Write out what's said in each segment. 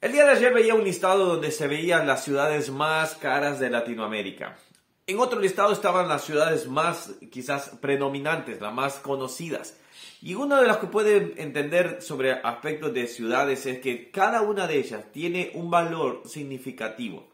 El día de ayer veía un listado donde se veían las ciudades más caras de Latinoamérica. En otro listado estaban las ciudades más quizás predominantes, las más conocidas. Y una de las que puede entender sobre aspectos de ciudades es que cada una de ellas tiene un valor significativo.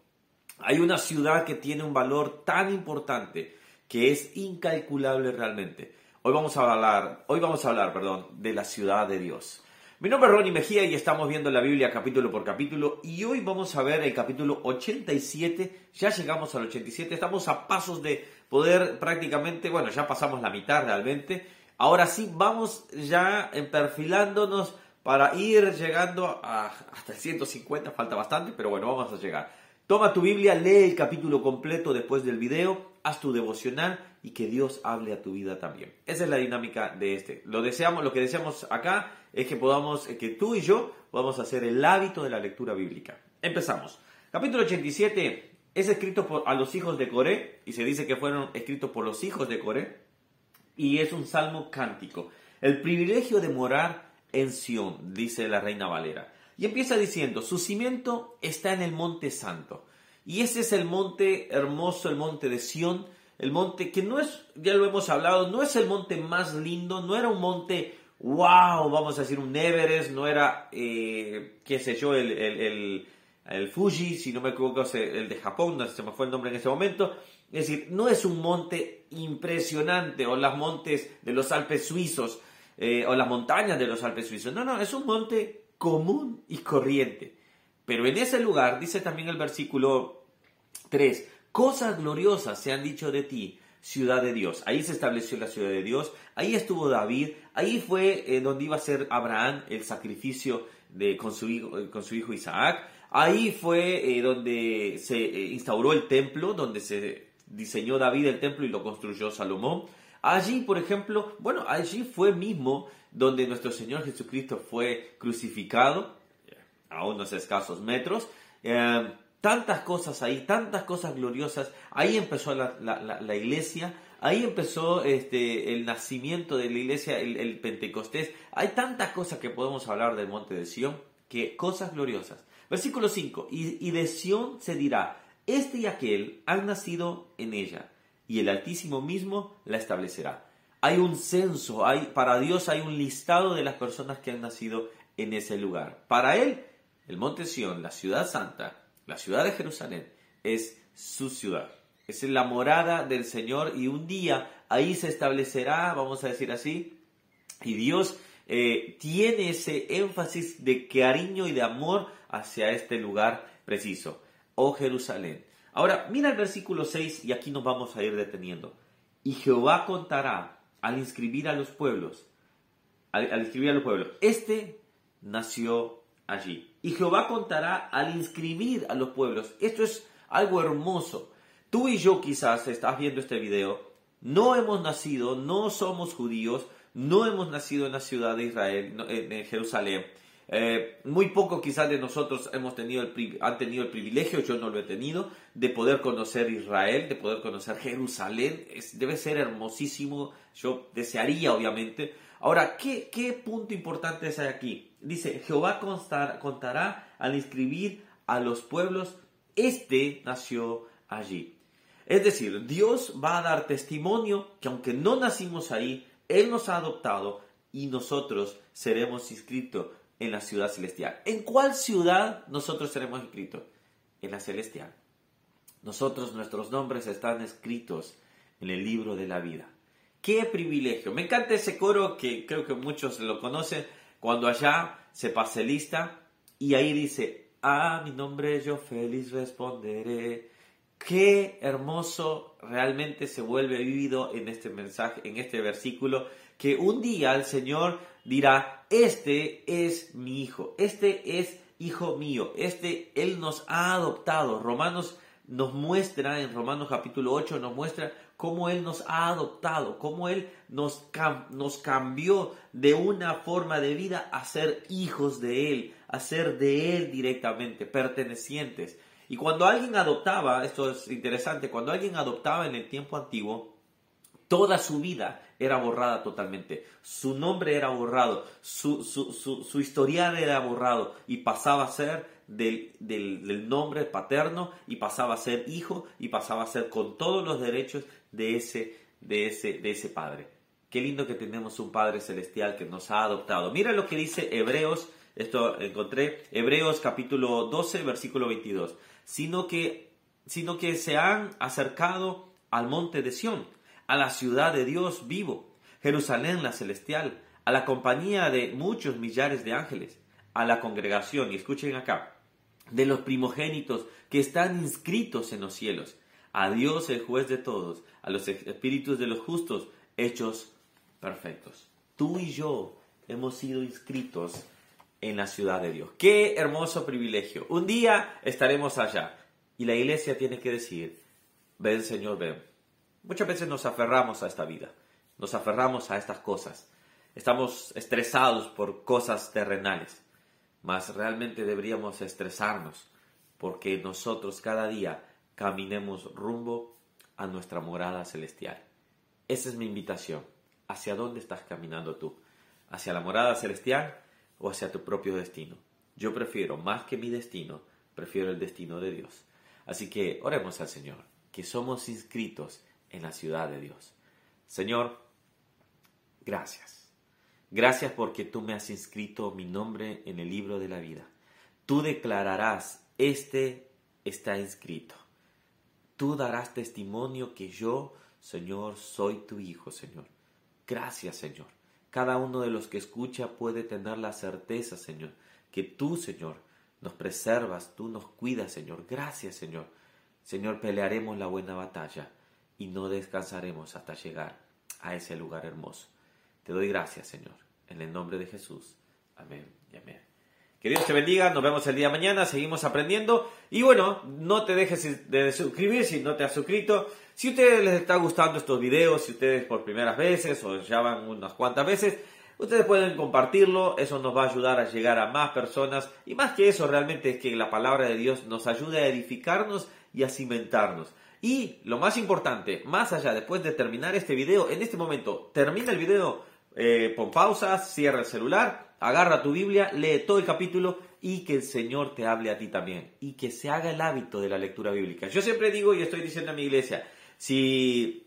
Hay una ciudad que tiene un valor tan importante que es incalculable realmente. Hoy vamos a hablar, hoy vamos a hablar, perdón, de la ciudad de Dios. Mi nombre es Ronnie Mejía y estamos viendo la Biblia capítulo por capítulo y hoy vamos a ver el capítulo 87. Ya llegamos al 87, estamos a pasos de poder prácticamente, bueno, ya pasamos la mitad realmente. Ahora sí, vamos ya perfilándonos para ir llegando a, hasta el 150, falta bastante, pero bueno, vamos a llegar. Toma tu Biblia, lee el capítulo completo después del video, haz tu devocional y que Dios hable a tu vida también. Esa es la dinámica de este. Lo deseamos, lo que deseamos acá es que podamos, que tú y yo podamos hacer el hábito de la lectura bíblica. Empezamos. Capítulo 87 es escrito por, a los hijos de Coré y se dice que fueron escritos por los hijos de Coré y es un salmo cántico. El privilegio de morar en Sión, dice la reina Valera. Y empieza diciendo, su cimiento está en el monte santo. Y ese es el monte hermoso, el monte de Sión, el monte que no es, ya lo hemos hablado, no es el monte más lindo, no era un monte, wow, vamos a decir un Everest, no era, eh, qué sé yo, el, el, el, Fuji, si no me equivoco, el de Japón, no se me fue el nombre en ese momento. Es decir, no es un monte impresionante, o las montes de los Alpes suizos, eh, o las montañas de los Alpes suizos. No, no, es un monte común y corriente. Pero en ese lugar, dice también el versículo 3, cosas gloriosas se han dicho de ti, ciudad de Dios. Ahí se estableció la ciudad de Dios, ahí estuvo David, ahí fue eh, donde iba a ser Abraham el sacrificio de, con, su hijo, con su hijo Isaac, ahí fue eh, donde se eh, instauró el templo, donde se diseñó David el templo y lo construyó Salomón. Allí, por ejemplo, bueno, allí fue mismo donde nuestro Señor Jesucristo fue crucificado, a unos escasos metros. Eh, tantas cosas ahí, tantas cosas gloriosas. Ahí empezó la, iglesia, ahí empezó este, el nacimiento de la iglesia, el, Pentecostés. Hay tantas cosas que podemos hablar del monte de Sión, que cosas gloriosas. Versículo 5, y, de Sión se dirá, este y aquel han nacido en ella, y el Altísimo mismo la establecerá hay un censo, hay, para Dios hay un listado de las personas que han nacido en ese lugar. Para Él, el Monte Sión, la ciudad santa, la ciudad de Jerusalén, es su ciudad. Es la morada del Señor y un día ahí se establecerá, vamos a decir así, y Dios eh, tiene ese énfasis de cariño y de amor hacia este lugar preciso, oh Jerusalén. Ahora, mira el versículo 6 y aquí nos vamos a ir deteniendo. Y Jehová contará al inscribir a los pueblos, al, inscribir a los pueblos, este nació allí. Y Jehová contará al inscribir a los pueblos. Esto es algo hermoso. Tú y yo quizás estás viendo este video, no hemos nacido, no somos judíos, no hemos nacido en la ciudad de Israel, en Jerusalén. Eh, muy poco quizás de nosotros hemos tenido el, han tenido el privilegio, yo no lo he tenido, de poder conocer Israel, de poder conocer Jerusalén. debe ser hermosísimo, yo desearía obviamente. Ahora, ¿qué, qué punto importante es aquí? Dice, Jehová contará al inscribir a los pueblos, este nació allí. Es decir, Dios va a dar testimonio que aunque no nacimos ahí, Él nos ha adoptado y nosotros seremos inscritos en la ciudad celestial. ¿En cuál ciudad nosotros seremos inscritos? En la celestial. Nosotros, nuestros nombres están escritos en el libro de la vida. ¡Qué privilegio! Me encanta ese coro que creo que muchos lo conocen, cuando allá se pase lista y ahí dice, a mi nombre yo feliz responderé. Qué hermoso realmente se vuelve vivido en este mensaje, en este versículo, que un día el Señor dirá, este es mi hijo, este es hijo mío, este Él nos ha adoptado. Romanos nos muestra, en Romanos capítulo 8 nos muestra cómo Él nos ha adoptado, cómo Él nos, nos cambió de una forma de vida a ser hijos de Él, a ser de Él directamente, pertenecientes. Y cuando alguien adoptaba, esto es interesante, cuando alguien adoptaba en el tiempo antiguo, Toda su vida era borrada totalmente. Su nombre era borrado, su, su, historial era borrado y pasaba a ser del, del, nombre paterno y pasaba a ser hijo y pasaba a ser con todos los derechos de ese, de ese, de ese padre. Qué lindo que tenemos un Padre Celestial que nos ha adoptado. Mira lo que dice Hebreos, esto encontré, Hebreos capítulo 12, versículo 22. Sino que, sino que se han acercado al monte de Sión a la ciudad de Dios vivo, Jerusalén la celestial, a la compañía de muchos millares de ángeles, a la congregación, y escuchen acá, de los primogénitos que están inscritos en los cielos, a Dios el juez de todos, a los espíritus de los justos, hechos perfectos. Tú y yo hemos sido inscritos en la ciudad de Dios. Qué hermoso privilegio. Un día estaremos allá y la iglesia tiene que decir, ven Señor, ven. Muchas veces nos aferramos a esta vida, nos aferramos a estas cosas. Estamos estresados por cosas terrenales, mas realmente deberíamos estresarnos porque nosotros cada día caminemos rumbo a nuestra morada celestial. Esa es mi invitación. ¿Hacia dónde estás caminando tú? ¿Hacia la morada celestial o hacia tu propio destino? Yo prefiero, más que mi destino, prefiero el destino de Dios. Así que oremos al Señor, que somos inscritos en la ciudad de Dios. Señor, gracias. Gracias porque tú me has inscrito mi nombre en el libro de la vida. Tú declararás, este está inscrito. Tú darás testimonio que yo, Señor, soy tu Hijo, Señor. Gracias, Señor. Cada uno de los que escucha puede tener la certeza, Señor, que tú, Señor, nos preservas, tú nos cuidas, Señor. Gracias, Señor. Señor, pelearemos la buena batalla y no descansaremos hasta llegar a ese lugar hermoso. Te doy gracias, Señor, en el nombre de Jesús. Amén y amén. Que Dios te bendiga, nos vemos el día de mañana, seguimos aprendiendo. Y bueno, no te dejes de suscribir si no te has suscrito. Si a ustedes les está gustando estos videos, si ustedes por primeras veces o ya van unas cuantas veces, ustedes pueden compartirlo, eso nos va a ayudar a llegar a más personas. Y más que eso, realmente es que la palabra de Dios nos ayude a edificarnos y a cimentarnos. Y lo más importante, más allá, después de terminar este video, en este momento, termina el video, eh, pon pausa, cierra el celular, agarra tu Biblia, lee todo el capítulo y que el Señor te hable a ti también. Y que se haga el hábito de la lectura bíblica. Yo siempre digo y estoy diciendo a mi iglesia, si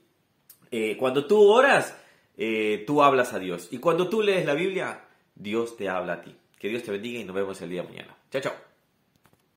eh, cuando tú oras, eh, tú hablas a Dios. Y cuando tú lees la Biblia, Dios te habla a ti. Que Dios te bendiga y nos vemos el día de mañana. Chao, chao.